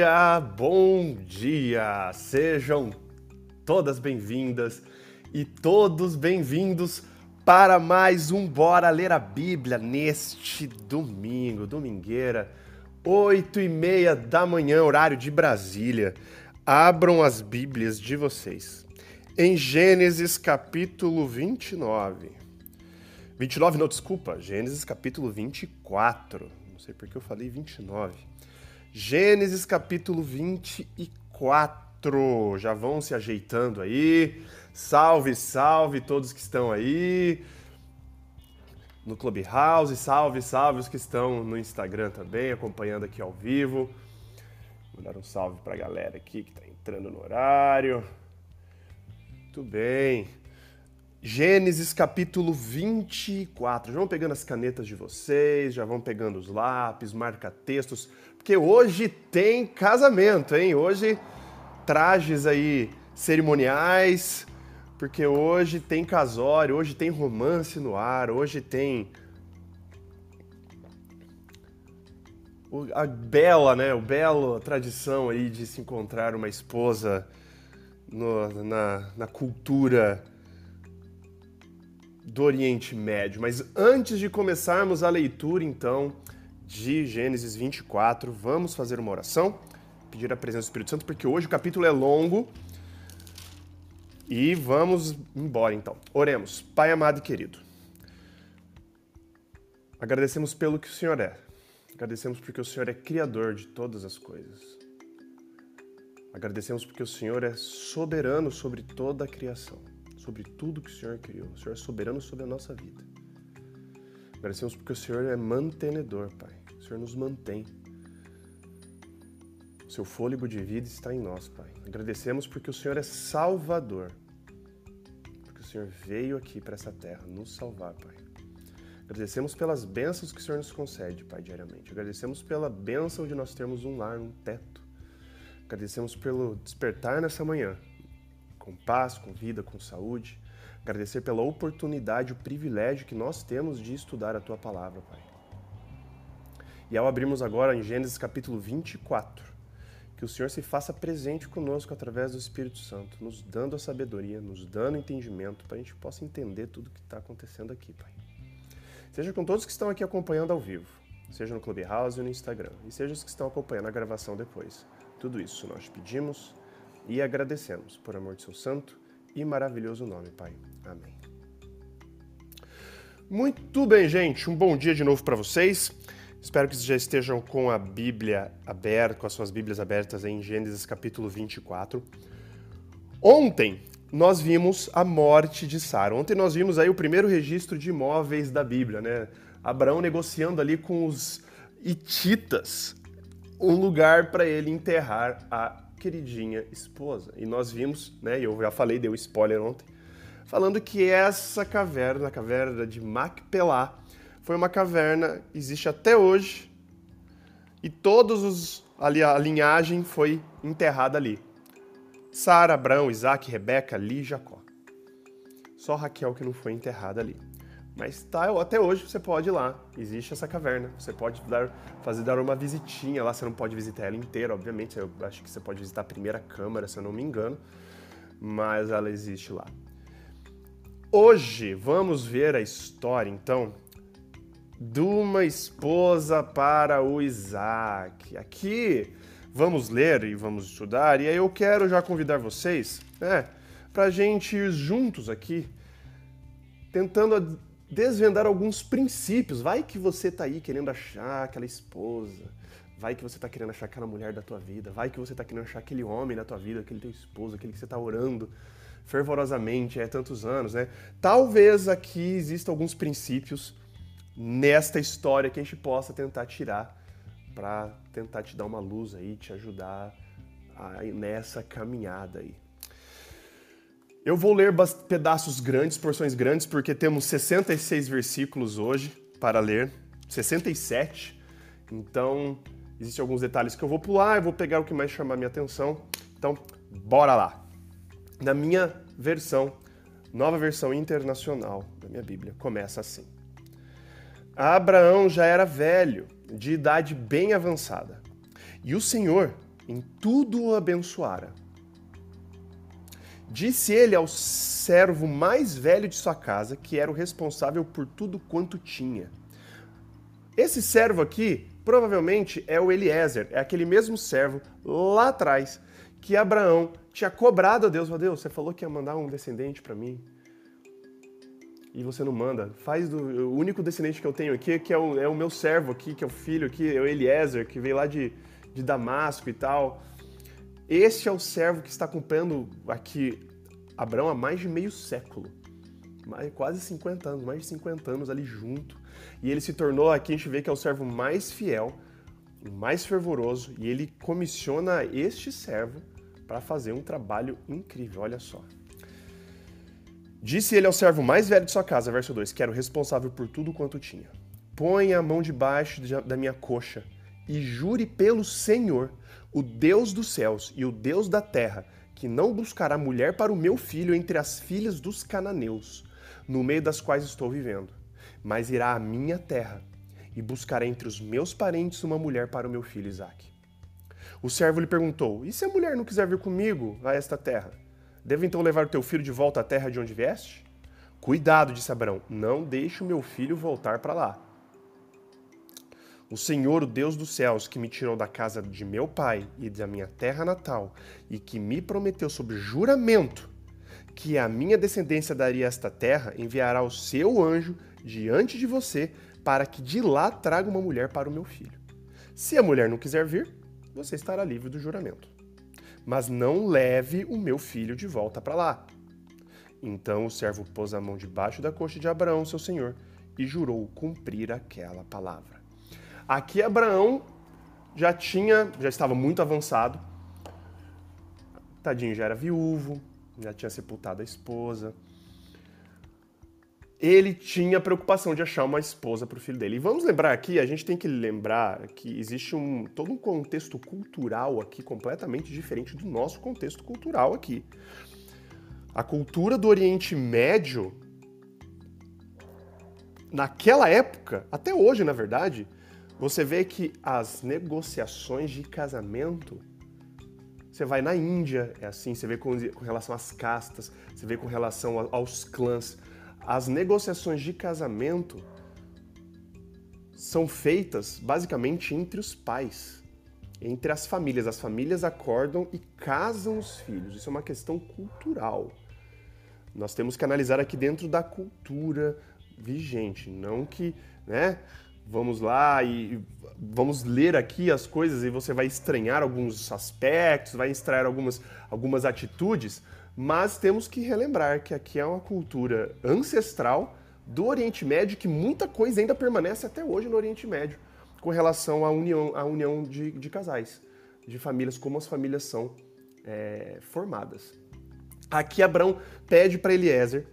dia, bom dia! Sejam todas bem-vindas e todos bem-vindos para mais um Bora Ler a Bíblia neste domingo, domingueira, oito e meia da manhã, horário de Brasília. Abram as Bíblias de vocês em Gênesis capítulo 29. 29 não, desculpa, Gênesis capítulo 24. Não sei porque eu falei 29. Gênesis capítulo 24. Já vão se ajeitando aí. Salve, salve todos que estão aí no Clubhouse. Salve, salve os que estão no Instagram também, acompanhando aqui ao vivo. Vou dar um salve para a galera aqui que está entrando no horário. Muito bem. Gênesis capítulo 24. Já vão pegando as canetas de vocês, já vão pegando os lápis, marca-textos, porque hoje tem casamento, hein? Hoje trajes aí cerimoniais, porque hoje tem casório, hoje tem romance no ar, hoje tem a bela, né, o belo tradição aí de se encontrar uma esposa no, na, na cultura do Oriente Médio. Mas antes de começarmos a leitura, então, de Gênesis 24, vamos fazer uma oração, pedir a presença do Espírito Santo, porque hoje o capítulo é longo. E vamos embora então. Oremos. Pai amado e querido, agradecemos pelo que o Senhor é. Agradecemos porque o Senhor é criador de todas as coisas. Agradecemos porque o Senhor é soberano sobre toda a criação sobre tudo que o Senhor criou. O Senhor é soberano sobre a nossa vida. Agradecemos porque o Senhor é mantenedor, Pai. O Senhor nos mantém. O seu fôlego de vida está em nós, Pai. Agradecemos porque o Senhor é salvador. Porque o Senhor veio aqui para essa terra nos salvar, Pai. Agradecemos pelas bênçãos que o Senhor nos concede, Pai, diariamente. Agradecemos pela bênção de nós termos um lar, um teto. Agradecemos pelo despertar nessa manhã com paz, com vida, com saúde. Agradecer pela oportunidade, o privilégio que nós temos de estudar a tua palavra, Pai. E ao abrirmos agora em Gênesis capítulo 24, que o Senhor se faça presente conosco através do Espírito Santo, nos dando a sabedoria, nos dando entendimento, para a gente possa entender tudo o que está acontecendo aqui, Pai. Seja com todos que estão aqui acompanhando ao vivo, seja no Clubhouse ou no Instagram, e seja os que estão acompanhando a gravação depois. Tudo isso nós pedimos e agradecemos por amor de seu santo e maravilhoso nome, Pai. Amém. Muito bem, gente. Um bom dia de novo para vocês. Espero que já estejam com a Bíblia aberta, com as suas Bíblias abertas em Gênesis capítulo 24. Ontem nós vimos a morte de Sara. Ontem nós vimos aí o primeiro registro de imóveis da Bíblia, né? Abraão negociando ali com os hititas um lugar para ele enterrar a queridinha esposa. E nós vimos, né, eu já falei, deu spoiler ontem, falando que essa caverna, a caverna de Macpelá, foi uma caverna, existe até hoje, e todos os ali a linhagem foi enterrada ali. Sara, Abraão, Isaac, Rebeca, Li, Jacó. Só Raquel que não foi enterrada ali. Mas tá, até hoje você pode ir lá, existe essa caverna. Você pode dar, fazer dar uma visitinha lá, você não pode visitar ela inteira, obviamente. Eu acho que você pode visitar a primeira câmara, se eu não me engano, mas ela existe lá. Hoje vamos ver a história, então, de uma esposa para o Isaac. Aqui vamos ler e vamos estudar, e aí eu quero já convidar vocês, né, para a gente ir juntos aqui, tentando desvendar alguns princípios. Vai que você está aí querendo achar aquela esposa, vai que você está querendo achar aquela mulher da tua vida, vai que você está querendo achar aquele homem na tua vida, aquele teu esposo, aquele que você está orando fervorosamente há tantos anos, né? Talvez aqui existam alguns princípios nesta história que a gente possa tentar tirar para tentar te dar uma luz aí, te ajudar a, nessa caminhada aí. Eu vou ler pedaços grandes, porções grandes, porque temos 66 versículos hoje para ler, 67. Então, existem alguns detalhes que eu vou pular, eu vou pegar o que mais chamar minha atenção. Então, bora lá. Na minha versão, nova versão internacional da minha Bíblia, começa assim: Abraão já era velho, de idade bem avançada, e o Senhor em tudo o abençoara. Disse ele ao servo mais velho de sua casa, que era o responsável por tudo quanto tinha. Esse servo aqui, provavelmente, é o Eliezer, é aquele mesmo servo lá atrás que Abraão tinha cobrado a Deus. Oh, Deus, você falou que ia mandar um descendente para mim e você não manda. Faz do o único descendente que eu tenho aqui, que é o, é o meu servo aqui, que é o filho aqui, é o Eliezer, que veio lá de, de Damasco e tal. Este é o servo que está acompanhando aqui Abraão há mais de meio século. Mais, quase 50 anos, mais de 50 anos ali junto. E ele se tornou, aqui a gente vê que é o servo mais fiel, mais fervoroso, e ele comissiona este servo para fazer um trabalho incrível, olha só. Disse ele ao servo mais velho de sua casa, verso 2, que era o responsável por tudo quanto tinha: Põe a mão debaixo da minha coxa e jure pelo Senhor, o Deus dos céus e o Deus da terra, que não buscará mulher para o meu filho entre as filhas dos cananeus, no meio das quais estou vivendo, mas irá à minha terra e buscará entre os meus parentes uma mulher para o meu filho Isaque. O servo lhe perguntou: E se a mulher não quiser vir comigo a esta terra? Devo então levar o teu filho de volta à terra de onde vieste? Cuidado, disse Abraão, não deixe o meu filho voltar para lá. O Senhor, o Deus dos céus, que me tirou da casa de meu pai e da minha terra natal, e que me prometeu sob juramento que a minha descendência daria esta terra, enviará o seu anjo diante de você, para que de lá traga uma mulher para o meu filho. Se a mulher não quiser vir, você estará livre do juramento mas não leve o meu filho de volta para lá. Então o servo pôs a mão debaixo da coxa de Abraão, seu senhor, e jurou cumprir aquela palavra. Aqui Abraão já tinha, já estava muito avançado. Tadinho já era viúvo, já tinha sepultado a esposa ele tinha preocupação de achar uma esposa para o filho dele. E vamos lembrar aqui, a gente tem que lembrar que existe um todo um contexto cultural aqui completamente diferente do nosso contexto cultural aqui. A cultura do Oriente Médio naquela época, até hoje, na verdade, você vê que as negociações de casamento você vai na Índia, é assim, você vê com, com relação às castas, você vê com relação aos clãs as negociações de casamento são feitas basicamente entre os pais, entre as famílias. As famílias acordam e casam os filhos. Isso é uma questão cultural. Nós temos que analisar aqui dentro da cultura vigente, não que, né? Vamos lá e vamos ler aqui as coisas e você vai estranhar alguns aspectos, vai extrair algumas, algumas atitudes, mas temos que relembrar que aqui é uma cultura ancestral do Oriente Médio que muita coisa ainda permanece até hoje no Oriente Médio com relação à união, à união de, de casais, de famílias, como as famílias são é, formadas. Aqui Abraão pede para Eliezer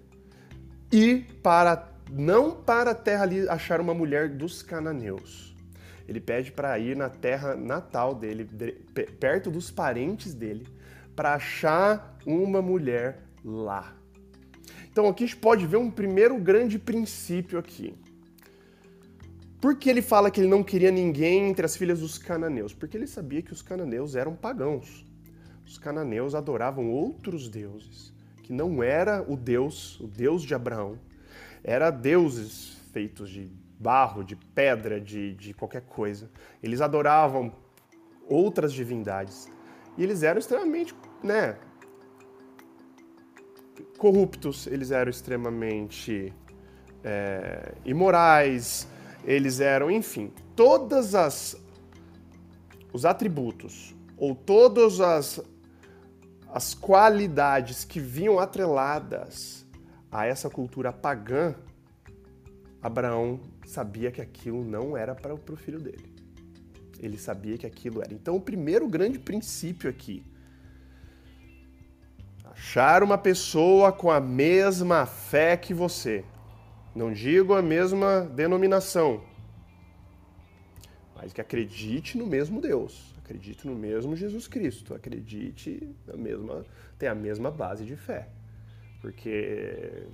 ir para não para a terra ali achar uma mulher dos cananeus. Ele pede para ir na terra natal dele, de, perto dos parentes dele, para achar uma mulher lá. Então aqui a gente pode ver um primeiro grande princípio aqui. Por que ele fala que ele não queria ninguém entre as filhas dos cananeus? Porque ele sabia que os cananeus eram pagãos. Os cananeus adoravam outros deuses, que não era o Deus, o Deus de Abraão. Era deuses feitos de barro, de pedra, de, de qualquer coisa. Eles adoravam outras divindades. E eles eram extremamente né, corruptos, eles eram extremamente é, imorais, eles eram, enfim, todas as os atributos ou todas as as qualidades que vinham atreladas a essa cultura pagã, Abraão sabia que aquilo não era para o filho dele. Ele sabia que aquilo era. Então, o primeiro grande princípio aqui Achar uma pessoa com a mesma fé que você. Não digo a mesma denominação, mas que acredite no mesmo Deus, acredite no mesmo Jesus Cristo, acredite na mesma, tem a mesma base de fé. Porque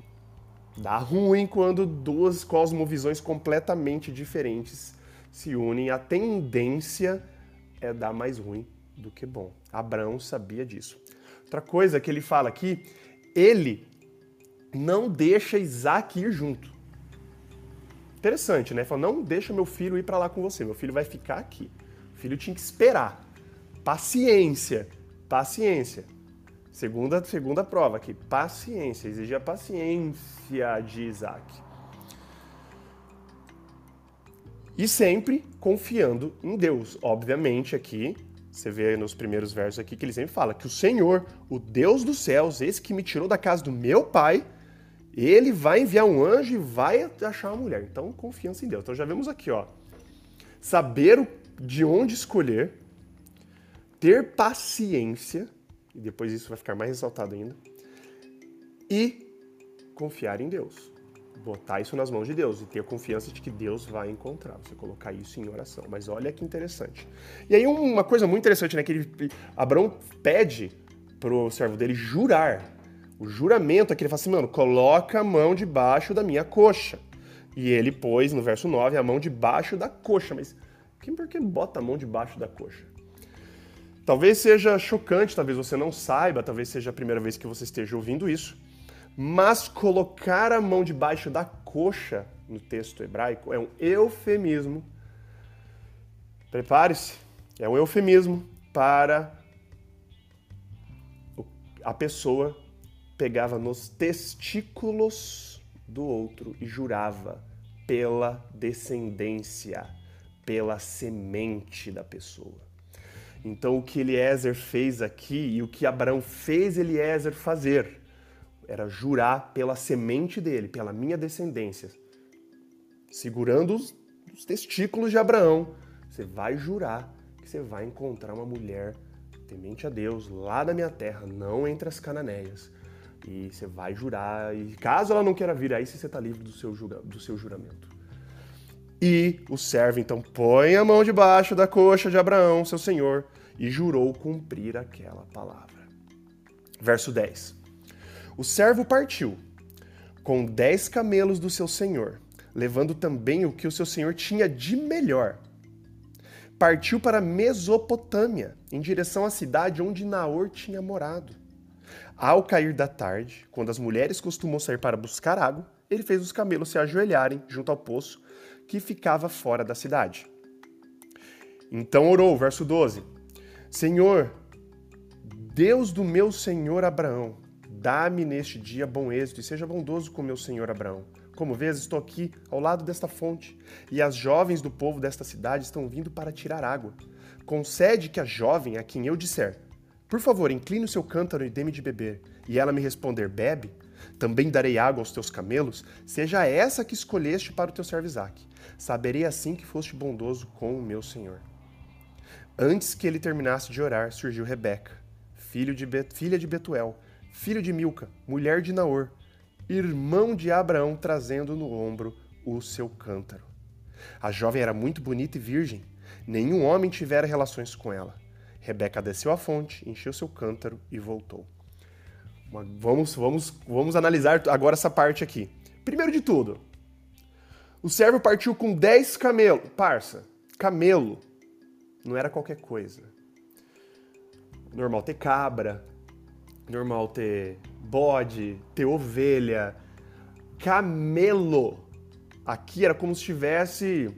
dá ruim quando duas cosmovisões completamente diferentes se unem, a tendência é dar mais ruim do que bom. Abraão sabia disso. Outra coisa que ele fala aqui, ele não deixa Isaac ir junto. Interessante, né? Fala, não deixa meu filho ir para lá com você, meu filho vai ficar aqui. O filho tinha que esperar. Paciência, paciência. Segunda, segunda prova aqui, paciência, exige a paciência de Isaac. E sempre confiando em Deus. Obviamente, aqui, você vê nos primeiros versos aqui que ele sempre fala que o Senhor, o Deus dos céus, esse que me tirou da casa do meu pai, ele vai enviar um anjo e vai achar uma mulher. Então, confiança em Deus. Então, já vemos aqui, ó. Saber de onde escolher, ter paciência, e depois isso vai ficar mais ressaltado ainda, e confiar em Deus. Botar isso nas mãos de Deus e ter a confiança de que Deus vai encontrar. Você colocar isso em oração. Mas olha que interessante. E aí, uma coisa muito interessante, né? Que ele, Abraão pede pro servo dele jurar o juramento aqui, ele fala assim, mano, coloca a mão debaixo da minha coxa. E ele pôs, no verso 9, a mão debaixo da coxa. Mas quem por que bota a mão debaixo da coxa? Talvez seja chocante, talvez você não saiba, talvez seja a primeira vez que você esteja ouvindo isso. Mas colocar a mão debaixo da coxa no texto hebraico é um eufemismo. Prepare-se, é um eufemismo para a pessoa pegava nos testículos do outro e jurava pela descendência, pela semente da pessoa. Então o que Eliezer fez aqui e o que Abraão fez Eliezer fazer era jurar pela semente dele, pela minha descendência, segurando os, os testículos de Abraão. Você vai jurar que você vai encontrar uma mulher temente a Deus lá da minha terra, não entre as cananeias e você vai jurar, e caso ela não queira vir, aí você está livre do seu, do seu juramento. E o servo então põe a mão debaixo da coxa de Abraão, seu senhor, e jurou cumprir aquela palavra. Verso 10. O servo partiu com dez camelos do seu senhor, levando também o que o seu senhor tinha de melhor. Partiu para Mesopotâmia, em direção à cidade onde Naor tinha morado. Ao cair da tarde, quando as mulheres costumam sair para buscar água, ele fez os camelos se ajoelharem junto ao poço que ficava fora da cidade. Então orou, verso 12: Senhor, Deus do meu senhor Abraão, dá-me neste dia bom êxito e seja bondoso com meu senhor Abraão. Como vês, estou aqui ao lado desta fonte, e as jovens do povo desta cidade estão vindo para tirar água. Concede que a jovem a quem eu disser, por favor, incline o seu cântaro e dê-me de beber. E ela me responder, bebe. Também darei água aos teus camelos, seja essa que escolheste para o teu servo Isaac. Saberei assim que foste bondoso com o meu senhor. Antes que ele terminasse de orar, surgiu Rebeca, de filha de Betuel, filho de Milca, mulher de Naor, irmão de Abraão, trazendo no ombro o seu cântaro. A jovem era muito bonita e virgem, nenhum homem tivera relações com ela. Rebeca desceu à fonte, encheu seu cântaro e voltou. Vamos, vamos, vamos analisar agora essa parte aqui. Primeiro de tudo, o servo partiu com 10 camelos. Parça, camelo não era qualquer coisa. Normal ter cabra, normal ter bode, ter ovelha. Camelo. Aqui era como se tivesse.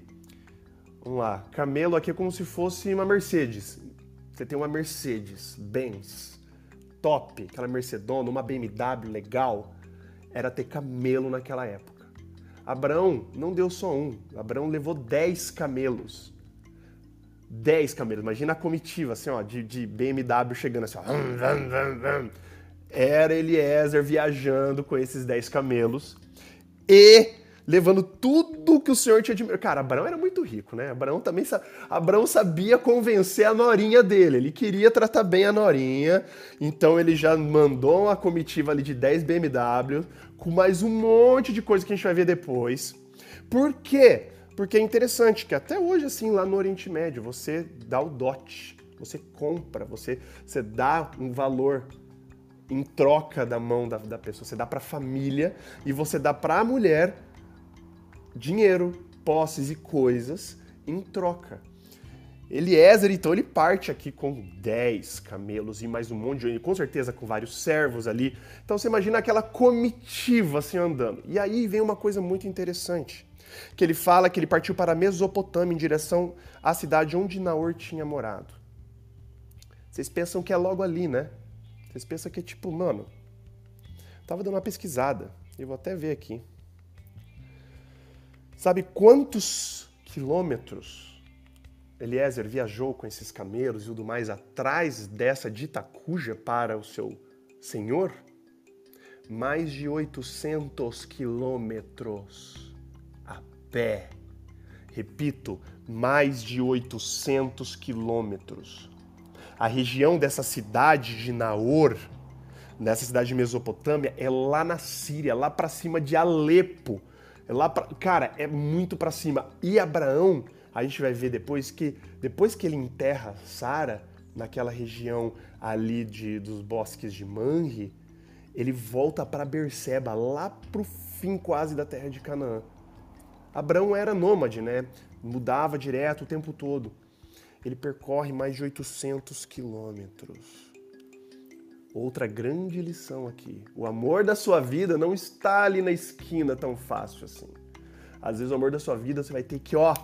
Vamos lá. Camelo aqui é como se fosse uma Mercedes. Você tem uma Mercedes Benz top, aquela Mercedona, uma BMW legal, era ter camelo naquela época. Abraão não deu só um, Abraão levou 10 camelos. 10 camelos, imagina a comitiva assim, ó, de, de BMW chegando assim, ó. Era Eliezer viajando com esses 10 camelos e levando tudo que o Senhor tinha de. Cara, Abraão era muito rico, né? Abraão também Abraão sabia convencer a norinha dele. Ele queria tratar bem a norinha, então ele já mandou uma comitiva ali de 10 BMW com mais um monte de coisa que a gente vai ver depois. Por quê? Porque é interessante que até hoje, assim, lá no Oriente Médio, você dá o dote, você compra, você, você dá um valor em troca da mão da, da pessoa. Você dá para a família e você dá para a mulher dinheiro, posses e coisas em troca. Eliezer, então, ele parte aqui com 10 camelos e mais um monte de... Com certeza com vários servos ali. Então você imagina aquela comitiva assim andando. E aí vem uma coisa muito interessante. Que ele fala que ele partiu para a Mesopotâmia em direção à cidade onde Naor tinha morado. Vocês pensam que é logo ali, né? Vocês pensam que é tipo, mano... Tava dando uma pesquisada. Eu vou até ver aqui. Sabe quantos quilômetros Eliezer viajou com esses camelos e tudo mais atrás dessa dita cuja para o seu senhor? Mais de 800 quilômetros pé. Repito, mais de 800 quilômetros. A região dessa cidade de Naor, nessa cidade de Mesopotâmia, é lá na Síria, lá para cima de Alepo. É lá pra... Cara, é muito para cima. E Abraão a gente vai ver depois que depois que ele enterra Sara naquela região ali de, dos bosques de Manre, ele volta para Berseba, lá pro fim quase da terra de Canaã. Abraão era nômade, né? Mudava direto o tempo todo. Ele percorre mais de 800 quilômetros. Outra grande lição aqui. O amor da sua vida não está ali na esquina tão fácil assim. Às vezes o amor da sua vida você vai ter que, ó,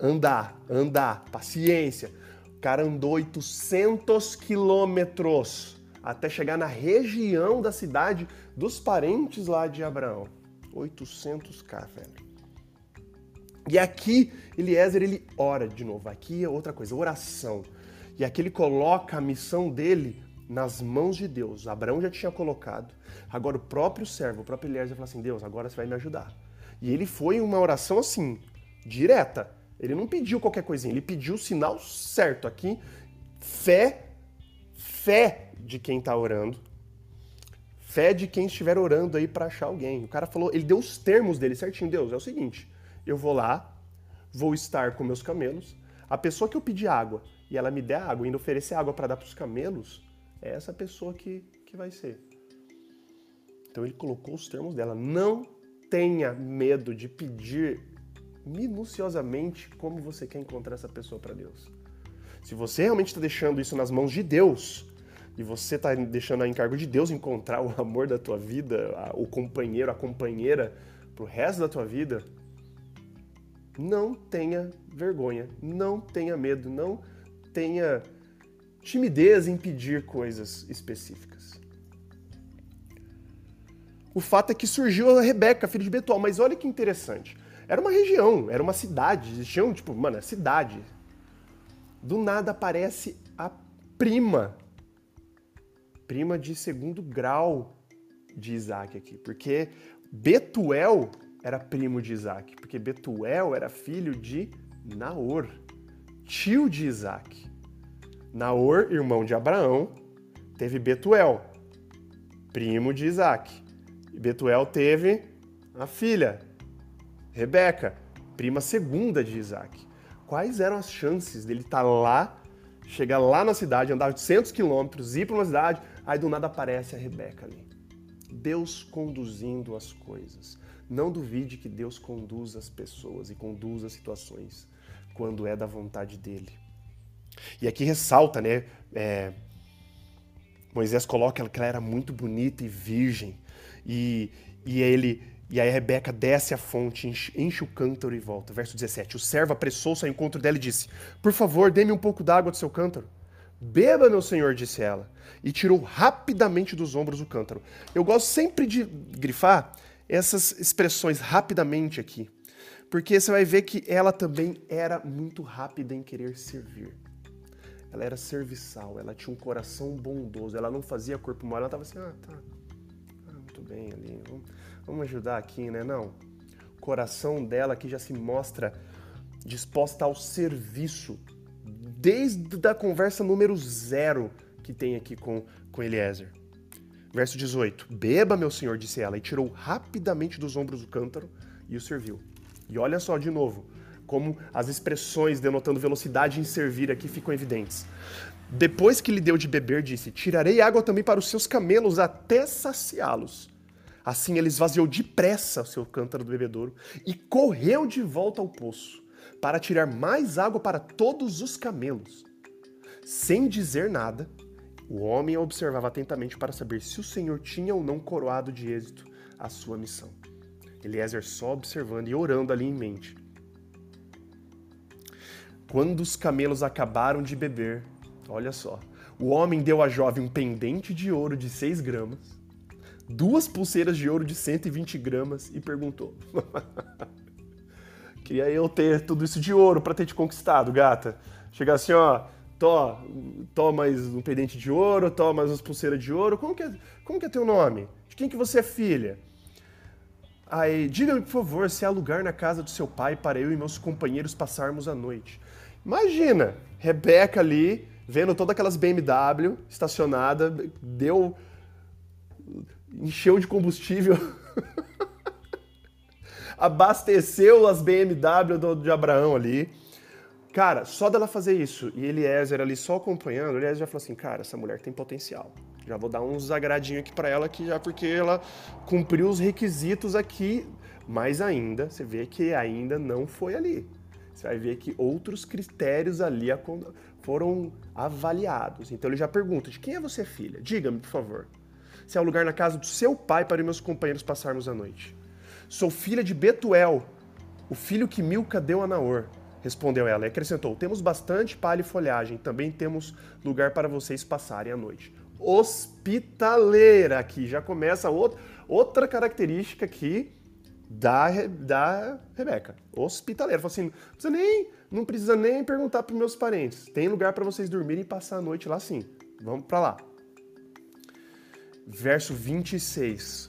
andar, andar, paciência. O cara andou 800 quilômetros até chegar na região da cidade dos parentes lá de Abraão. 800k, velho. E aqui, Eliezer, ele ora de novo. Aqui é outra coisa, oração. E aqui ele coloca a missão dele nas mãos de Deus. Abraão já tinha colocado. Agora o próprio servo, o próprio Eliezer, fala assim: Deus, agora você vai me ajudar. E ele foi uma oração assim, direta. Ele não pediu qualquer coisinha, ele pediu o sinal certo aqui. Fé, fé de quem está orando. Fé de quem estiver orando aí para achar alguém. O cara falou, ele deu os termos dele certinho. Deus, é o seguinte, eu vou lá, vou estar com meus camelos. A pessoa que eu pedir água e ela me der água ainda oferecer água para dar para os camelos, é essa pessoa que, que vai ser. Então ele colocou os termos dela. Não tenha medo de pedir minuciosamente como você quer encontrar essa pessoa para Deus. Se você realmente está deixando isso nas mãos de Deus, e você está deixando a encargo de Deus encontrar o amor da tua vida, o companheiro, a companheira para o resto da tua vida, não tenha vergonha, não tenha medo, não tenha timidez em pedir coisas específicas. O fato é que surgiu a Rebeca, filha de Betuel, mas olha que interessante. Era uma região, era uma cidade. Existiam, tipo, mano, é cidade. Do nada aparece a prima. Prima de segundo grau de Isaac aqui. Porque Betuel era primo de Isaac. Porque Betuel era filho de Naor, tio de Isaac. Naor, irmão de Abraão, teve Betuel, primo de Isaac. E Betuel teve a filha, Rebeca, prima segunda de Isaac. Quais eram as chances dele estar tá lá, chegar lá na cidade, andar 800 quilômetros, ir para uma cidade, aí do nada aparece a Rebeca ali. Deus conduzindo as coisas. Não duvide que Deus conduz as pessoas e conduz as situações quando é da vontade dele. E aqui ressalta, né? É, Moisés coloca que ela era muito bonita e virgem. E, e ele e aí Rebeca desce a fonte, enche, enche, o cântaro e volta. Verso 17. O servo apressou-se ao encontro dela e disse: Por favor, dê-me um pouco d'água do seu cântaro. Beba, meu senhor, disse ela. E tirou rapidamente dos ombros o cântaro. Eu gosto sempre de grifar essas expressões rapidamente aqui. Porque você vai ver que ela também era muito rápida em querer servir. Ela era serviçal, ela tinha um coração bondoso, ela não fazia corpo mole, ela estava assim, ah, tá, ah, muito bem ali, vamos Vamos ajudar aqui, né? Não. O coração dela aqui já se mostra disposta ao serviço desde a conversa número zero que tem aqui com, com Eliezer. Verso 18: Beba, meu senhor, disse ela, e tirou rapidamente dos ombros o cântaro e o serviu. E olha só de novo, como as expressões denotando velocidade em servir aqui ficam evidentes. Depois que lhe deu de beber, disse: Tirarei água também para os seus camelos até saciá-los. Assim ele esvaziou depressa o seu cântaro do bebedouro e correu de volta ao poço. para tirar mais água para todos os camelos. Sem dizer nada, o homem observava atentamente para saber se o Senhor tinha ou não coroado de êxito a sua missão. Eliezer só observando e orando ali em mente. Quando os camelos acabaram de beber, olha só, o homem deu à jovem um pendente de ouro de 6 gramas, duas pulseiras de ouro de 120 gramas e perguntou: Queria eu ter tudo isso de ouro para ter te conquistado, gata. Chegar assim, ó, tó, tó mais um pendente de ouro, tó mais umas pulseiras de ouro. Como que é, como que é teu nome? De quem que você é filha? Aí, diga-me, por favor, se há lugar na casa do seu pai para eu e meus companheiros passarmos a noite. Imagina, Rebeca ali, vendo todas aquelas BMW estacionada, deu. encheu de combustível, abasteceu as BMW do, de Abraão ali. Cara, só dela fazer isso e Eliezer ali só acompanhando, Eliezer já falou assim: cara, essa mulher tem potencial. Já vou dar uns agradinhos aqui para ela aqui já porque ela cumpriu os requisitos aqui, mas ainda você vê que ainda não foi ali. Você vai ver que outros critérios ali foram avaliados. Então ele já pergunta: de quem é você filha? Diga-me, por favor. Se é o lugar na casa do seu pai para meus companheiros passarmos a noite. Sou filha de Betuel, o filho que Milca deu a Naor. Respondeu ela e acrescentou: Temos bastante palha e folhagem, também temos lugar para vocês passarem a noite hospitaleira aqui. Já começa outra, outra característica aqui da, da Rebeca. Hospitaleira. Fala assim, não precisa nem, não precisa nem perguntar para meus parentes. Tem lugar para vocês dormirem e passar a noite lá sim. Vamos para lá. Verso 26.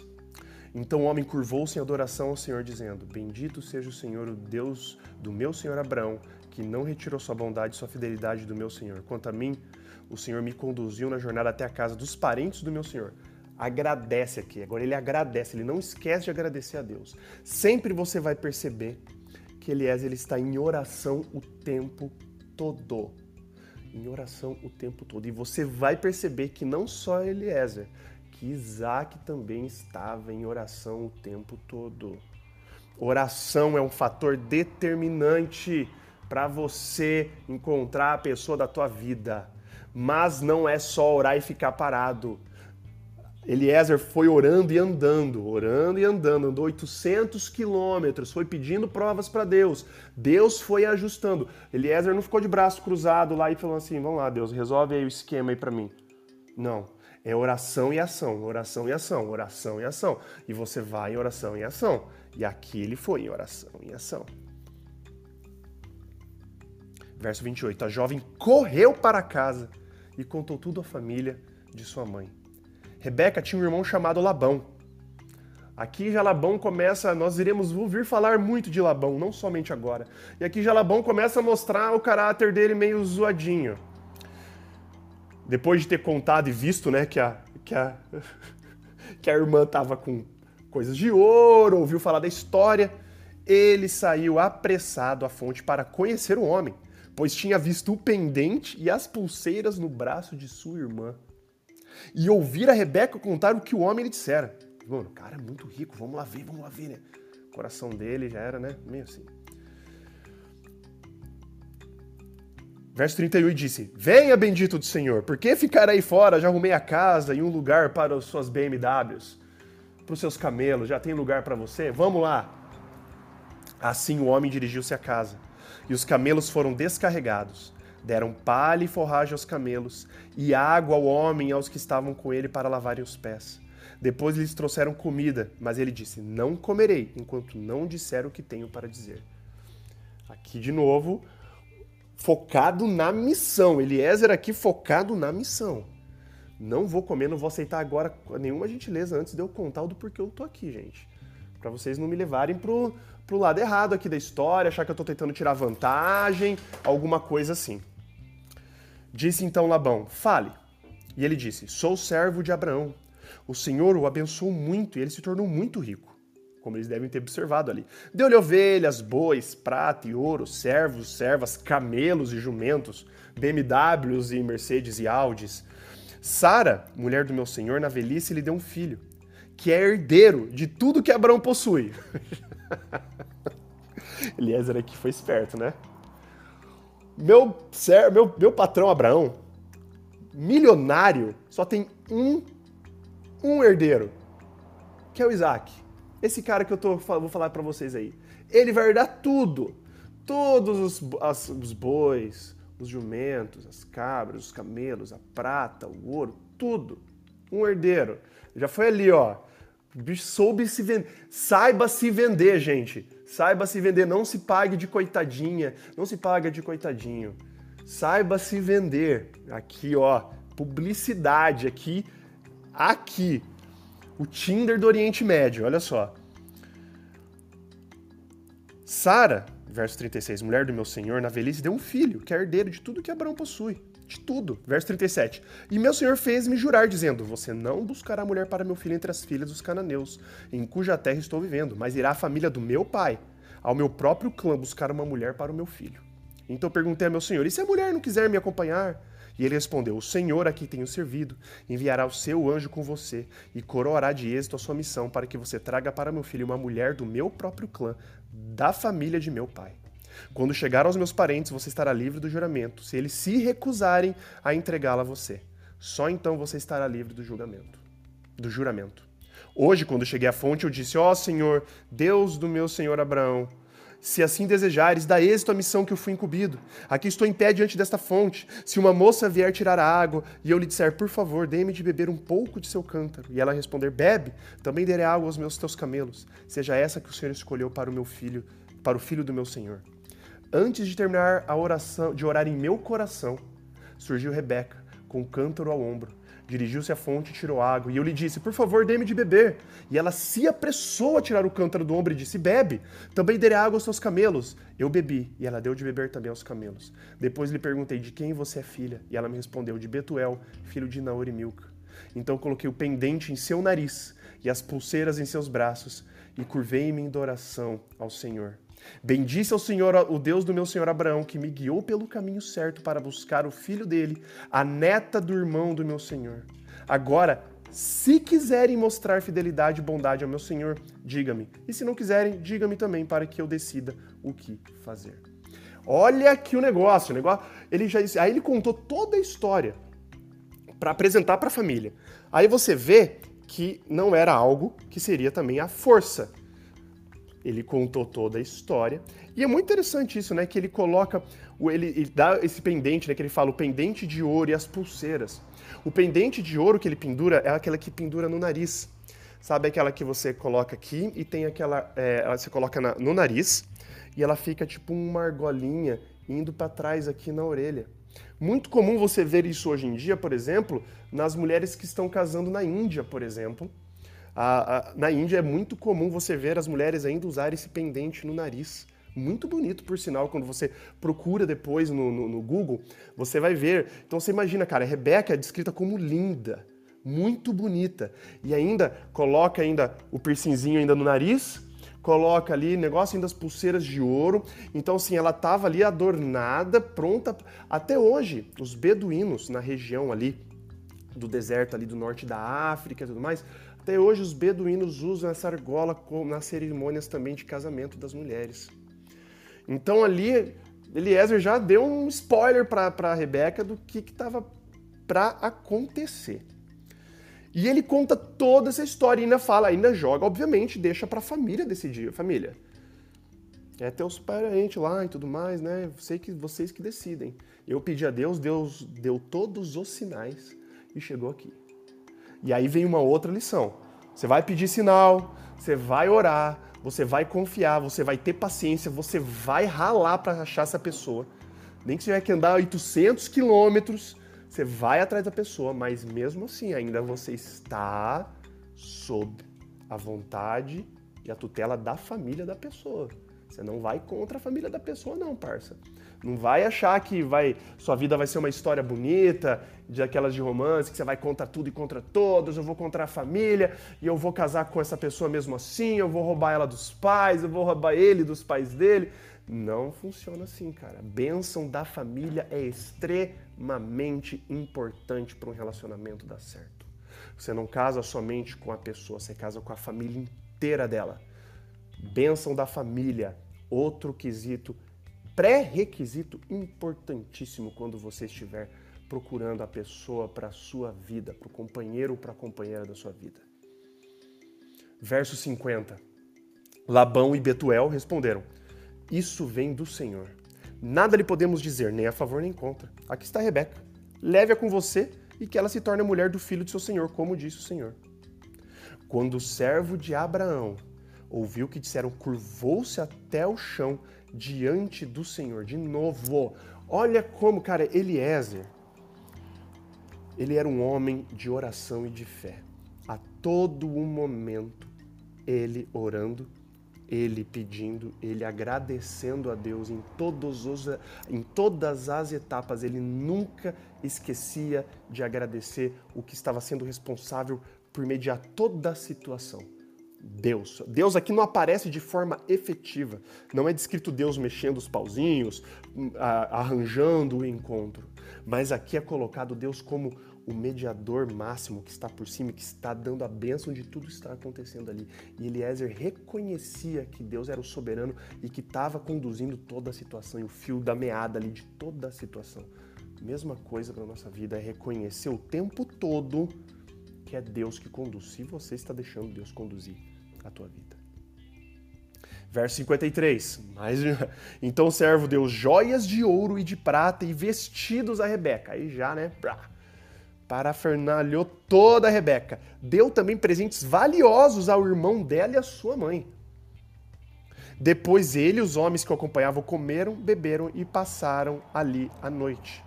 Então o homem curvou-se em adoração ao Senhor, dizendo: Bendito seja o Senhor, o Deus do meu senhor Abraão, que não retirou sua bondade e sua fidelidade do meu senhor. Quanto a mim, o Senhor me conduziu na jornada até a casa dos parentes do meu Senhor. Agradece aqui. Agora ele agradece, ele não esquece de agradecer a Deus. Sempre você vai perceber que Elias ele está em oração o tempo todo. Em oração o tempo todo. E você vai perceber que não só Eliezer, Isaac também estava em oração o tempo todo. Oração é um fator determinante para você encontrar a pessoa da tua vida. Mas não é só orar e ficar parado. Eliezer foi orando e andando, orando e andando, andou 800 quilômetros, foi pedindo provas para Deus. Deus foi ajustando. Eliezer não ficou de braço cruzado lá e falando assim: vamos lá, Deus, resolve aí o esquema aí para mim. Não. É oração e ação, oração e ação, oração e ação. E você vai em oração e ação. E aqui ele foi em oração e ação. Verso 28. A jovem correu para casa e contou tudo à família de sua mãe. Rebeca tinha um irmão chamado Labão. Aqui já Labão começa, nós iremos ouvir falar muito de Labão, não somente agora. E aqui já Labão começa a mostrar o caráter dele meio zoadinho. Depois de ter contado e visto, né, que a, que a, que a irmã estava com coisas de ouro, ouviu falar da história, ele saiu apressado à fonte para conhecer o homem pois tinha visto o pendente e as pulseiras no braço de sua irmã. E ouvir a Rebeca contar o que o homem lhe dissera. Mano, o cara é muito rico, vamos lá ver, vamos lá ver, né? O coração dele já era, né? Meio assim. Verso 31 disse: Venha, bendito do Senhor, por que ficar aí fora? Já arrumei a casa e um lugar para as suas BMWs, para os seus camelos, já tem lugar para você? Vamos lá. Assim o homem dirigiu-se à casa e os camelos foram descarregados. Deram palha e forragem aos camelos, e água ao homem e aos que estavam com ele para lavarem os pés. Depois lhes trouxeram comida, mas ele disse: Não comerei, enquanto não disser o que tenho para dizer. Aqui de novo, focado na missão. Eliezer aqui focado na missão. Não vou comer, não vou aceitar agora nenhuma gentileza antes de eu contar o do porquê eu tô aqui, gente. Para vocês não me levarem pro, pro lado errado aqui da história, achar que eu estou tentando tirar vantagem, alguma coisa assim. Disse então Labão: Fale. E ele disse: Sou servo de Abraão. O Senhor o abençoou muito e ele se tornou muito rico, como eles devem ter observado ali. Deu-lhe ovelhas, bois, prata e ouro, servos, servas, camelos e jumentos, BMWs e Mercedes e Audis. Sara, mulher do meu senhor, na velhice lhe deu um filho, que é herdeiro de tudo que Abraão possui. Eliezer aqui foi esperto, né? Meu, meu, meu patrão Abraão, milionário, só tem um, um herdeiro, que é o Isaac. Esse cara que eu tô, vou falar para vocês aí. Ele vai herdar tudo. Todos os, as, os bois, os jumentos, as cabras, os camelos, a prata, o ouro, tudo. Um herdeiro. Já foi ali, ó. O bicho soube se vender. Saiba se vender, gente. Saiba se vender. Não se pague de coitadinha. Não se paga de coitadinho. Saiba se vender. Aqui, ó. Publicidade. Aqui. Aqui. O Tinder do Oriente Médio. Olha só. Sara, verso 36, mulher do meu senhor, na velhice deu um filho, que é herdeiro de tudo que Abraão possui de tudo. Verso 37. E meu senhor fez-me jurar, dizendo: Você não buscará mulher para meu filho entre as filhas dos cananeus, em cuja terra estou vivendo, mas irá a família do meu pai, ao meu próprio clã, buscar uma mulher para o meu filho. Então perguntei a meu senhor: E se a mulher não quiser me acompanhar? E ele respondeu: O Senhor a quem tenho servido enviará o seu anjo com você e coroará de êxito a sua missão para que você traga para meu filho uma mulher do meu próprio clã, da família de meu pai. Quando chegar aos meus parentes, você estará livre do juramento, se eles se recusarem a entregá-la a você. Só então você estará livre do julgamento, do juramento. Hoje, quando cheguei à fonte, eu disse: Ó oh, Senhor, Deus do meu senhor Abraão, se assim desejares, dá êxito à missão que eu fui incumbido. Aqui estou em pé diante desta fonte. Se uma moça vier tirar a água e eu lhe disser, por favor, dê-me de beber um pouco de seu cântaro, e ela responder, bebe, também darei água aos meus teus camelos. Seja essa que o Senhor escolheu para o meu filho, para o filho do meu Senhor. Antes de terminar a oração, de orar em meu coração, surgiu Rebeca, com o cântaro ao ombro. Dirigiu-se à fonte e tirou água. E eu lhe disse: Por favor, dê-me de beber. E ela se apressou a tirar o cântaro do ombro e disse: Bebe. Também dê água aos seus camelos. Eu bebi. E ela deu de beber também aos camelos. Depois lhe perguntei: De quem você é filha? E ela me respondeu: De Betuel, filho de Naor e Milca. Então coloquei o pendente em seu nariz e as pulseiras em seus braços e curvei-me em adoração ao Senhor. Bendisse ao Senhor, o Deus do meu senhor Abraão, que me guiou pelo caminho certo para buscar o filho dele, a neta do irmão do meu senhor. Agora, se quiserem mostrar fidelidade e bondade ao meu senhor, diga-me. E se não quiserem, diga-me também para que eu decida o que fazer. Olha aqui o negócio, o negócio. Ele já aí ele contou toda a história para apresentar para a família. Aí você vê que não era algo que seria também a força ele contou toda a história. E é muito interessante isso, né? Que ele coloca, ele, ele dá esse pendente, né? Que ele fala o pendente de ouro e as pulseiras. O pendente de ouro que ele pendura é aquela que pendura no nariz. Sabe aquela que você coloca aqui e tem aquela. É, você coloca na, no nariz e ela fica tipo uma argolinha indo para trás aqui na orelha. Muito comum você ver isso hoje em dia, por exemplo, nas mulheres que estão casando na Índia, por exemplo a, a, na Índia é muito comum você ver as mulheres ainda usarem esse pendente no nariz. Muito bonito, por sinal, quando você procura depois no, no, no Google, você vai ver. Então você imagina, cara, a Rebeca é descrita como linda, muito bonita. E ainda coloca ainda o piercingzinho ainda no nariz, coloca ali negócio ainda as pulseiras de ouro. Então, assim, ela estava ali adornada, pronta. Até hoje, os beduínos na região ali do deserto ali do norte da África e tudo mais, até hoje, os beduínos usam essa argola nas cerimônias também de casamento das mulheres. Então, ali, Eliezer já deu um spoiler para Rebeca do que estava para acontecer. E ele conta toda essa história e ainda fala, ainda joga, obviamente, deixa para a família decidir. Família, é teus parentes lá e tudo mais, né? Sei que vocês que decidem. Eu pedi a Deus, Deus deu todos os sinais e chegou aqui. E aí vem uma outra lição. Você vai pedir sinal, você vai orar, você vai confiar, você vai ter paciência, você vai ralar para achar essa pessoa. Nem que você tiver que andar 800 quilômetros, você vai atrás da pessoa, mas mesmo assim ainda você está sob a vontade e a tutela da família da pessoa. Você não vai contra a família da pessoa, não, parça. Não vai achar que vai, sua vida vai ser uma história bonita, de aquelas de romance, que você vai contra tudo e contra todos, eu vou contra a família, e eu vou casar com essa pessoa mesmo assim, eu vou roubar ela dos pais, eu vou roubar ele dos pais dele. Não funciona assim, cara. A bênção da família é extremamente importante para um relacionamento dar certo. Você não casa somente com a pessoa, você casa com a família inteira dela. Bênção da família Outro quesito, pré-requisito importantíssimo quando você estiver procurando a pessoa para a sua vida, para o companheiro ou para a companheira da sua vida. Verso 50. Labão e Betuel responderam: Isso vem do Senhor. Nada lhe podemos dizer, nem a favor nem contra. Aqui está Rebeca. Leve-a com você e que ela se torne a mulher do filho de seu senhor, como disse o Senhor. Quando o servo de Abraão ouviu que disseram, curvou-se até o chão diante do Senhor. De novo, olha como, cara, Eliezer, ele era um homem de oração e de fé. A todo o momento, ele orando ele pedindo, ele agradecendo a Deus em, todos os, em todas as etapas. Ele nunca esquecia de agradecer o que estava sendo responsável por mediar toda a situação. Deus. Deus aqui não aparece de forma efetiva. Não é descrito Deus mexendo os pauzinhos, arranjando o encontro. Mas aqui é colocado Deus como o mediador máximo que está por cima, que está dando a bênção de tudo que está acontecendo ali. E Eliezer reconhecia que Deus era o soberano e que estava conduzindo toda a situação e o fio da meada ali de toda a situação. Mesma coisa para nossa vida é reconhecer o tempo todo que é Deus que conduz. Se você está deixando Deus conduzir a tua vida. Verso 53. Mais... Então o servo deu joias de ouro e de prata e vestidos a Rebeca. Aí já, né? parafernalhou toda a Rebeca. Deu também presentes valiosos ao irmão dela e à sua mãe. Depois ele e os homens que o acompanhavam comeram, beberam e passaram ali a noite.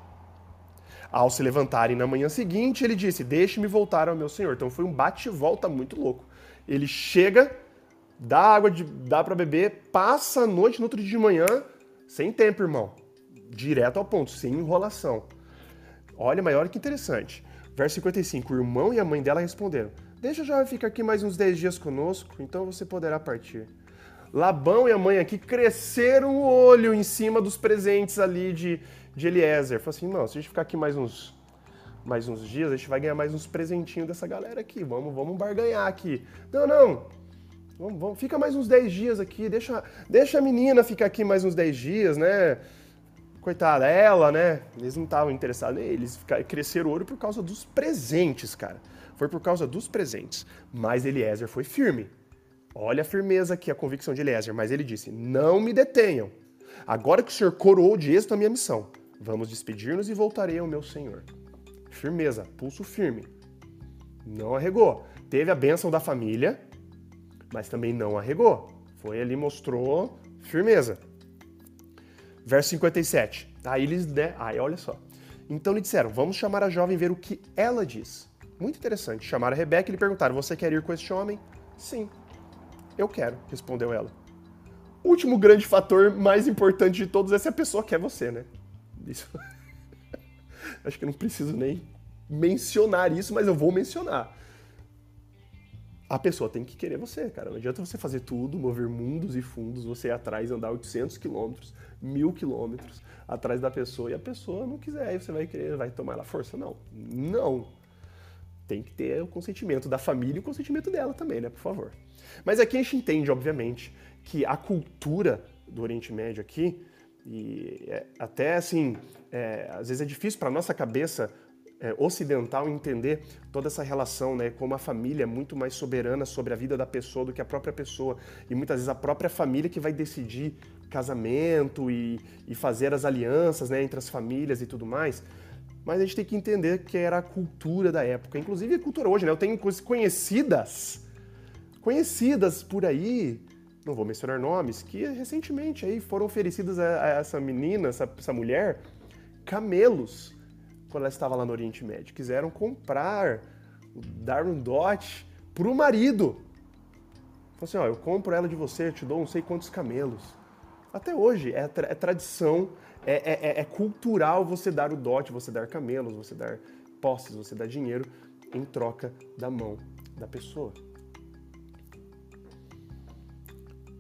Ao se levantarem na manhã seguinte, ele disse: Deixe-me voltar ao meu senhor. Então foi um bate-volta muito louco. Ele chega, dá água, de, dá para beber, passa a noite no outro dia de manhã, sem tempo, irmão. Direto ao ponto, sem enrolação. Olha, maior que interessante. Verso 55: O irmão e a mãe dela responderam: Deixa já ficar aqui mais uns 10 dias conosco, então você poderá partir. Labão e a mãe aqui cresceram o olho em cima dos presentes ali de, de Eliezer. Falaram assim: não, se a gente ficar aqui mais uns, mais uns dias, a gente vai ganhar mais uns presentinhos dessa galera aqui. Vamos, vamos barganhar aqui. Não, não. Vamos, vamos, fica mais uns 10 dias aqui. Deixa, deixa a menina ficar aqui mais uns 10 dias, né? coitada, ela, né? Eles não estavam interessados neles, cresceram ouro por causa dos presentes, cara. Foi por causa dos presentes. Mas Eliezer foi firme. Olha a firmeza aqui, a convicção de Eliezer. Mas ele disse: Não me detenham. Agora que o Senhor coroou de êxito a minha missão, vamos despedir-nos e voltarei ao meu Senhor. Firmeza, pulso firme. Não arregou. Teve a bênção da família, mas também não arregou. Foi ali, mostrou firmeza. Verso 57. Aí eles, né? Aí olha só. Então lhe disseram: Vamos chamar a jovem ver o que ela diz. Muito interessante. Chamaram a Rebeca e lhe perguntaram: Você quer ir com este homem? Sim. Eu quero, respondeu ela. Último grande fator mais importante de todos é se a pessoa quer você, né? Isso. Acho que não preciso nem mencionar isso, mas eu vou mencionar a pessoa tem que querer você, cara. Não adianta você fazer tudo, mover mundos e fundos, você ir atrás, andar 800 quilômetros, mil quilômetros atrás da pessoa e a pessoa não quiser, aí você vai querer, vai tomar ela força. Não, não. Tem que ter o consentimento da família e o consentimento dela também, né, por favor. Mas aqui a gente entende, obviamente, que a cultura do Oriente Médio aqui, e é, até assim, é, às vezes é difícil para nossa cabeça é, ocidental entender toda essa relação, né, como a família é muito mais soberana sobre a vida da pessoa do que a própria pessoa. E muitas vezes a própria família que vai decidir casamento e, e fazer as alianças né, entre as famílias e tudo mais. Mas a gente tem que entender que era a cultura da época, inclusive a cultura hoje, né? Eu tenho coisas conhecidas, conhecidas por aí, não vou mencionar nomes, que recentemente aí foram oferecidas a, a essa menina, essa, essa mulher, camelos quando ela estava lá no Oriente Médio. Quiseram comprar, dar um dote para o marido. Falou assim, ó, eu compro ela de você, eu te dou não sei quantos camelos. Até hoje é, tra é tradição, é, é, é, é, cultural você dar o dote, você dar camelos, você dar posses, você dar dinheiro em troca da mão da pessoa.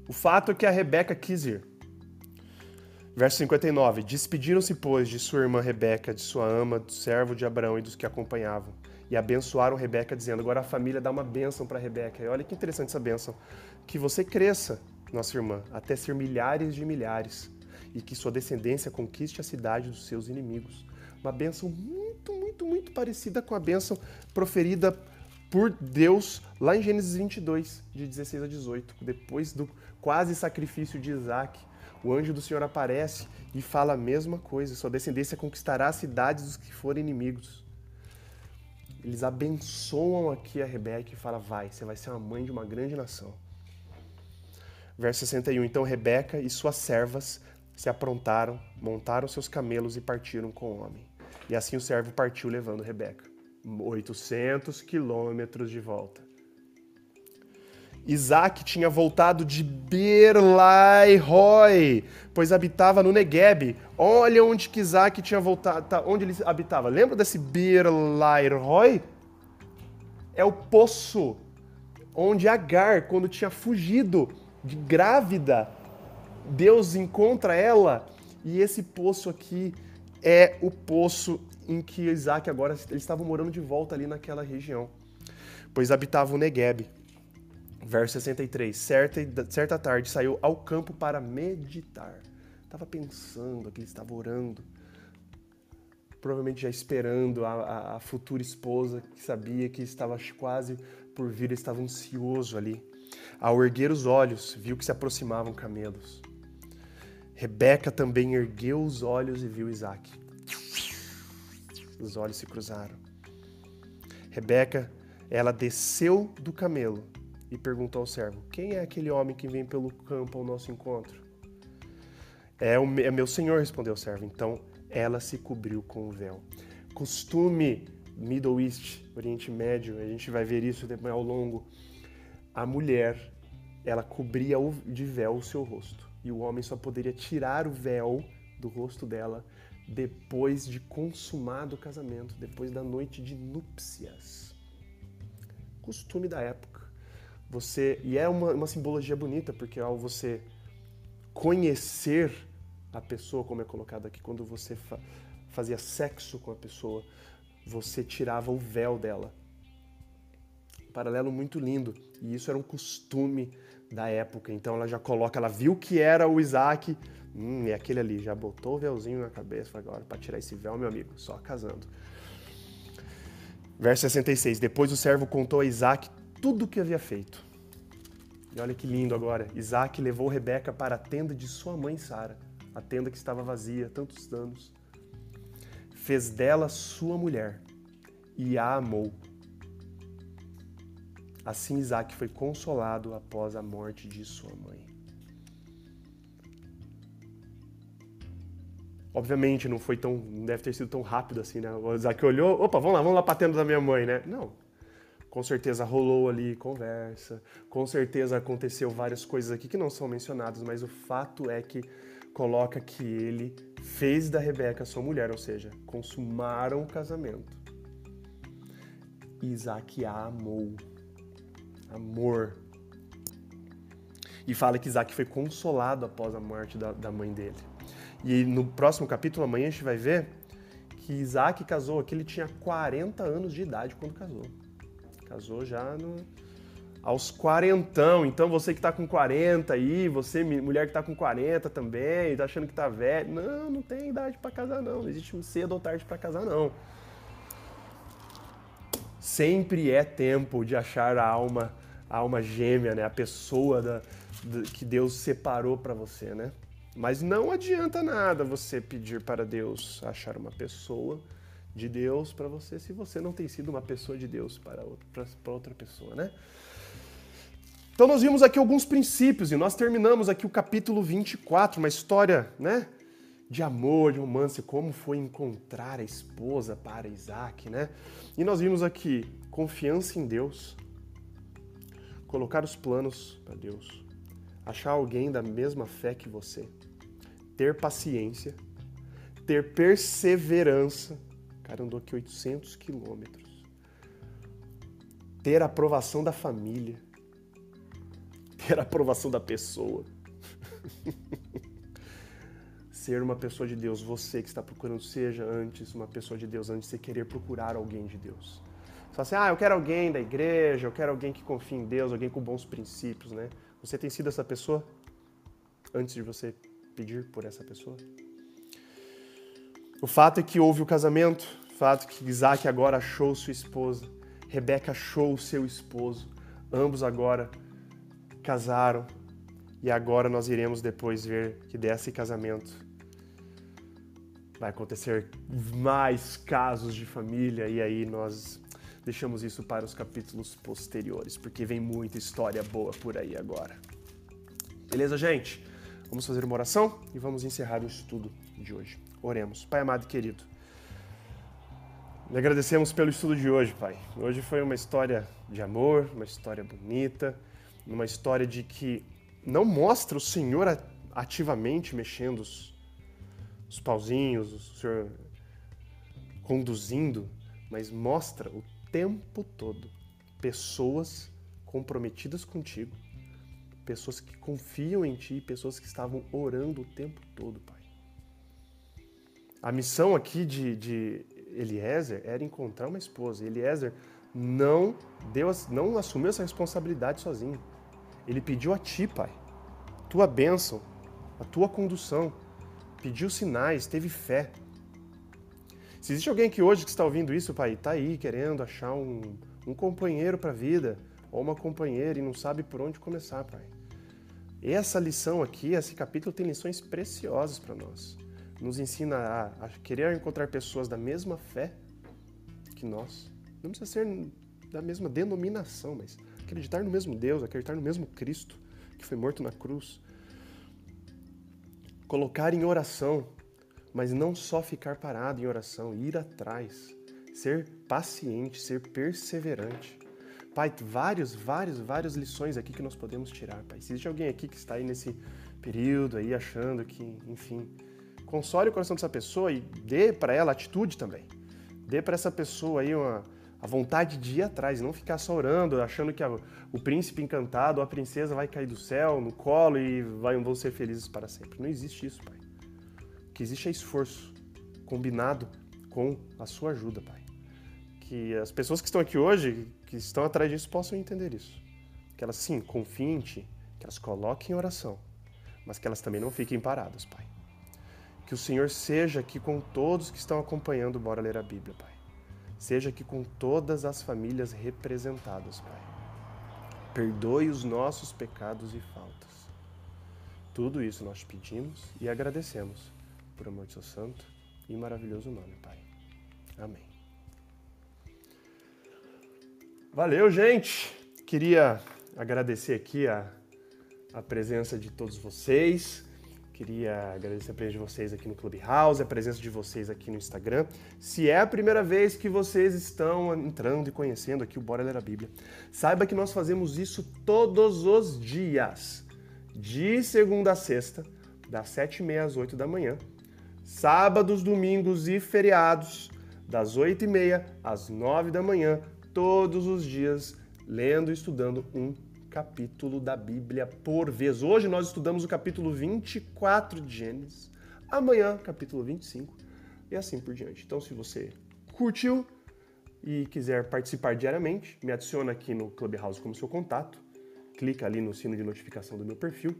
O fato é que a Rebeca quis ir. Verso 59. Despediram-se, pois, de sua irmã Rebeca, de sua ama, do servo de Abraão e dos que acompanhavam. E abençoaram Rebeca, dizendo: Agora a família dá uma bênção para Rebeca. E olha que interessante essa bênção. Que você cresça nossa irmã, até ser milhares de milhares, e que sua descendência conquiste a cidade dos seus inimigos. Uma bênção muito, muito, muito parecida com a bênção proferida por Deus lá em Gênesis 22, de 16 a 18, depois do quase sacrifício de Isaac. O anjo do Senhor aparece e fala a mesma coisa: sua descendência conquistará as cidades dos que forem inimigos. Eles abençoam aqui a Rebeca e fala: vai, você vai ser uma mãe de uma grande nação. Verso 61. Então Rebeca e suas servas se aprontaram, montaram seus camelos e partiram com o homem. E assim o servo partiu levando Rebeca. 800 quilômetros de volta. Isaac tinha voltado de Berlairoi, pois habitava no Negueb. Olha onde que Isaac tinha voltado, tá, onde ele habitava. Lembra desse Berlairoi? É o poço onde Agar, quando tinha fugido de grávida, Deus encontra ela e esse poço aqui é o poço em que Isaac agora eles estavam morando de volta ali naquela região, pois habitava o Negueb. Verso 63. Certa, certa tarde saiu ao campo para meditar. Estava pensando, aqui estava orando, provavelmente já esperando a, a, a, futura esposa, que sabia que estava quase por vir, estava ansioso ali. Ao erguer os olhos, viu que se aproximavam camelos. Rebeca também ergueu os olhos e viu Isaac. Os olhos se cruzaram. Rebeca, ela desceu do camelo e perguntou ao servo: Quem é aquele homem que vem pelo campo ao nosso encontro? É, o, é meu senhor, respondeu o servo. Então ela se cobriu com o véu. Costume Middle East, Oriente Médio, a gente vai ver isso ao longo. A mulher, ela cobria de véu o seu rosto. E o homem só poderia tirar o véu do rosto dela depois de consumado o casamento, depois da noite de núpcias. Costume da época. Você e é uma, uma simbologia bonita porque ao você conhecer a pessoa, como é colocado aqui, quando você fa fazia sexo com a pessoa, você tirava o véu dela. Paralelo muito lindo. E isso era um costume da época. Então ela já coloca, ela viu que era o Isaac, hum, é aquele ali, já botou o véuzinho na cabeça, agora para tirar esse véu, meu amigo, só casando. Verso 66. Depois o servo contou a Isaac tudo o que havia feito. E olha que lindo agora. Isaac levou Rebeca para a tenda de sua mãe Sara, a tenda que estava vazia tantos anos. Fez dela sua mulher e a amou. Assim Isaac foi consolado após a morte de sua mãe. Obviamente não foi tão, não deve ter sido tão rápido assim, né? O Isaac olhou, opa, vamos lá, vamos lá para a tenda da minha mãe, né? Não, com certeza rolou ali conversa, com certeza aconteceu várias coisas aqui que não são mencionadas, mas o fato é que coloca que ele fez da Rebeca sua mulher, ou seja, consumaram o casamento. Isaac a amou. Amor. E fala que Isaac foi consolado após a morte da, da mãe dele. E no próximo capítulo, amanhã, a gente vai ver que Isaac casou aqui, ele tinha 40 anos de idade quando casou. Casou já no, aos quarentão. Então você que está com 40 aí, você mulher que está com 40 também, está achando que está velho, não, não tem idade para casar não. Não existe um cedo ou tarde para casar não. Sempre é tempo de achar a alma, a alma gêmea, né? A pessoa da, da que Deus separou para você, né? Mas não adianta nada você pedir para Deus achar uma pessoa de Deus para você se você não tem sido uma pessoa de Deus para outra, para outra pessoa, né? Então nós vimos aqui alguns princípios e nós terminamos aqui o capítulo 24, uma história, né? De amor, de romance, como foi encontrar a esposa para Isaac, né? E nós vimos aqui confiança em Deus, colocar os planos para Deus, achar alguém da mesma fé que você, ter paciência, ter perseverança, cara andou aqui 800 quilômetros. Ter a aprovação da família. Ter a aprovação da pessoa. Ser uma pessoa de Deus. Você que está procurando, seja antes uma pessoa de Deus, antes de você querer procurar alguém de Deus. Fala assim, ah, eu quero alguém da igreja, eu quero alguém que confie em Deus, alguém com bons princípios, né? Você tem sido essa pessoa? antes de você pedir por essa pessoa? O fato é que houve o casamento, o fato é que Isaac agora achou sua esposa, Rebeca achou seu esposo, ambos agora casaram e agora nós iremos depois ver que desse casamento vai acontecer mais casos de família e aí nós deixamos isso para os capítulos posteriores, porque vem muita história boa por aí agora. Beleza, gente? Vamos fazer uma oração e vamos encerrar o estudo de hoje. Oremos. Pai amado e querido, lhe agradecemos pelo estudo de hoje, Pai. Hoje foi uma história de amor, uma história bonita, uma história de que não mostra o Senhor ativamente mexendo os, os pauzinhos, o Senhor conduzindo, mas mostra o tempo todo pessoas comprometidas contigo, pessoas que confiam em ti, pessoas que estavam orando o tempo todo, Pai. A missão aqui de, de Eliezer era encontrar uma esposa. Eliezer não deu, não assumiu essa responsabilidade sozinho. Ele pediu a ti, Pai, tua bênção, a tua condução. Pediu sinais, teve fé. Se existe alguém que hoje que está ouvindo isso, Pai, está aí querendo achar um, um companheiro para a vida, ou uma companheira e não sabe por onde começar, Pai. Essa lição aqui, esse capítulo tem lições preciosas para nós. Nos ensina a, a querer encontrar pessoas da mesma fé que nós. Não precisa ser da mesma denominação, mas acreditar no mesmo Deus, acreditar no mesmo Cristo que foi morto na cruz. Colocar em oração, mas não só ficar parado em oração, ir atrás, ser paciente, ser perseverante. Pai, vários, vários, várias lições aqui que nós podemos tirar, Pai. Existe alguém aqui que está aí nesse período aí achando que, enfim, console o coração dessa pessoa e dê para ela atitude também. Dê para essa pessoa aí uma, a vontade de ir atrás, não ficar só orando, achando que a, o príncipe encantado ou a princesa vai cair do céu no colo e vai, vão ser felizes para sempre. Não existe isso, Pai. O que existe é esforço, combinado com a sua ajuda, Pai. Que as pessoas que estão aqui hoje, que estão atrás disso, possam entender isso. Que elas, sim, confiem em Ti, que elas coloquem em oração, mas que elas também não fiquem paradas, Pai. Que o Senhor seja aqui com todos que estão acompanhando Bora Ler a Bíblia, Pai seja aqui com todas as famílias representadas, Pai. Perdoe os nossos pecados e faltas. Tudo isso nós pedimos e agradecemos por amor de seu santo e maravilhoso nome, Pai. Amém. Valeu, gente! Queria agradecer aqui a, a presença de todos vocês. Queria agradecer a presença de vocês aqui no Clubhouse, a presença de vocês aqui no Instagram. Se é a primeira vez que vocês estão entrando e conhecendo aqui o Bora Ler a Bíblia, saiba que nós fazemos isso todos os dias, de segunda a sexta, das sete e meia às oito da manhã, sábados, domingos e feriados, das oito e meia às nove da manhã, todos os dias, lendo e estudando um capítulo da Bíblia por vez. Hoje nós estudamos o capítulo 24 de Gênesis, amanhã, capítulo 25, e assim por diante. Então, se você curtiu e quiser participar diariamente, me adiciona aqui no Clubhouse como seu contato, clica ali no sino de notificação do meu perfil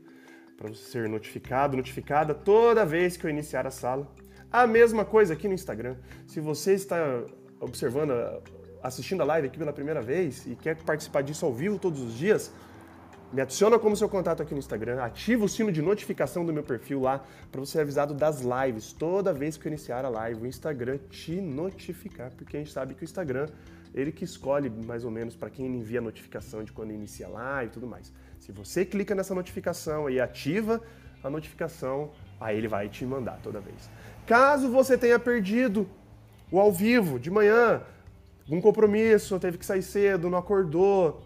para você ser notificado, notificada toda vez que eu iniciar a sala. A mesma coisa aqui no Instagram. Se você está observando assistindo a live aqui pela primeira vez e quer participar disso ao vivo todos os dias, me adiciona como seu contato aqui no Instagram, ativa o sino de notificação do meu perfil lá para você ser avisado das lives. Toda vez que eu iniciar a live, o Instagram te notificar, porque a gente sabe que o Instagram, ele que escolhe mais ou menos para quem envia a notificação de quando inicia a live e tudo mais. Se você clica nessa notificação e ativa a notificação, aí ele vai te mandar toda vez. Caso você tenha perdido o ao vivo de manhã, algum compromisso, teve que sair cedo, não acordou,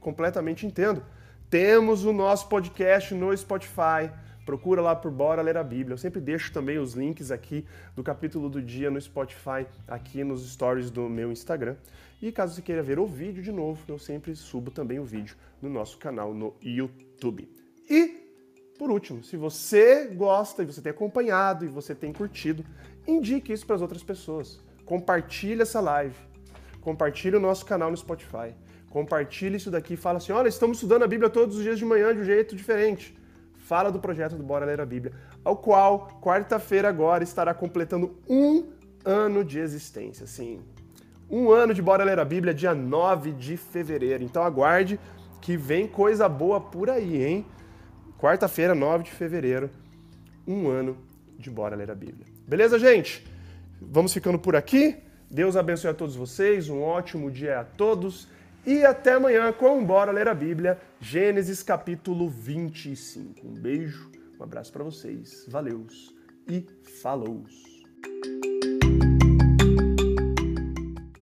completamente entendo. Temos o nosso podcast no Spotify. Procura lá por Bora Ler a Bíblia. Eu sempre deixo também os links aqui do capítulo do dia no Spotify, aqui nos stories do meu Instagram. E caso você queira ver o vídeo de novo, eu sempre subo também o vídeo no nosso canal no YouTube. E, por último, se você gosta e você tem acompanhado e você tem curtido, indique isso para as outras pessoas. Compartilhe essa live compartilhe o nosso canal no Spotify. Compartilhe isso daqui, fala assim: olha, estamos estudando a Bíblia todos os dias de manhã de um jeito diferente. fala do projeto do Bora Ler a Bíblia, ao qual, quarta-feira agora, estará completando um ano de existência. Sim, um ano de Bora Ler a Bíblia, dia 9 de fevereiro. Então aguarde que vem coisa boa por aí, hein? Quarta-feira, 9 de fevereiro, um ano de Bora Ler a Bíblia. Beleza, gente? Vamos ficando por aqui. Deus abençoe a todos vocês, um ótimo dia a todos e até amanhã com Bora Ler a Bíblia, Gênesis capítulo 25. Um beijo, um abraço para vocês, valeus e falou!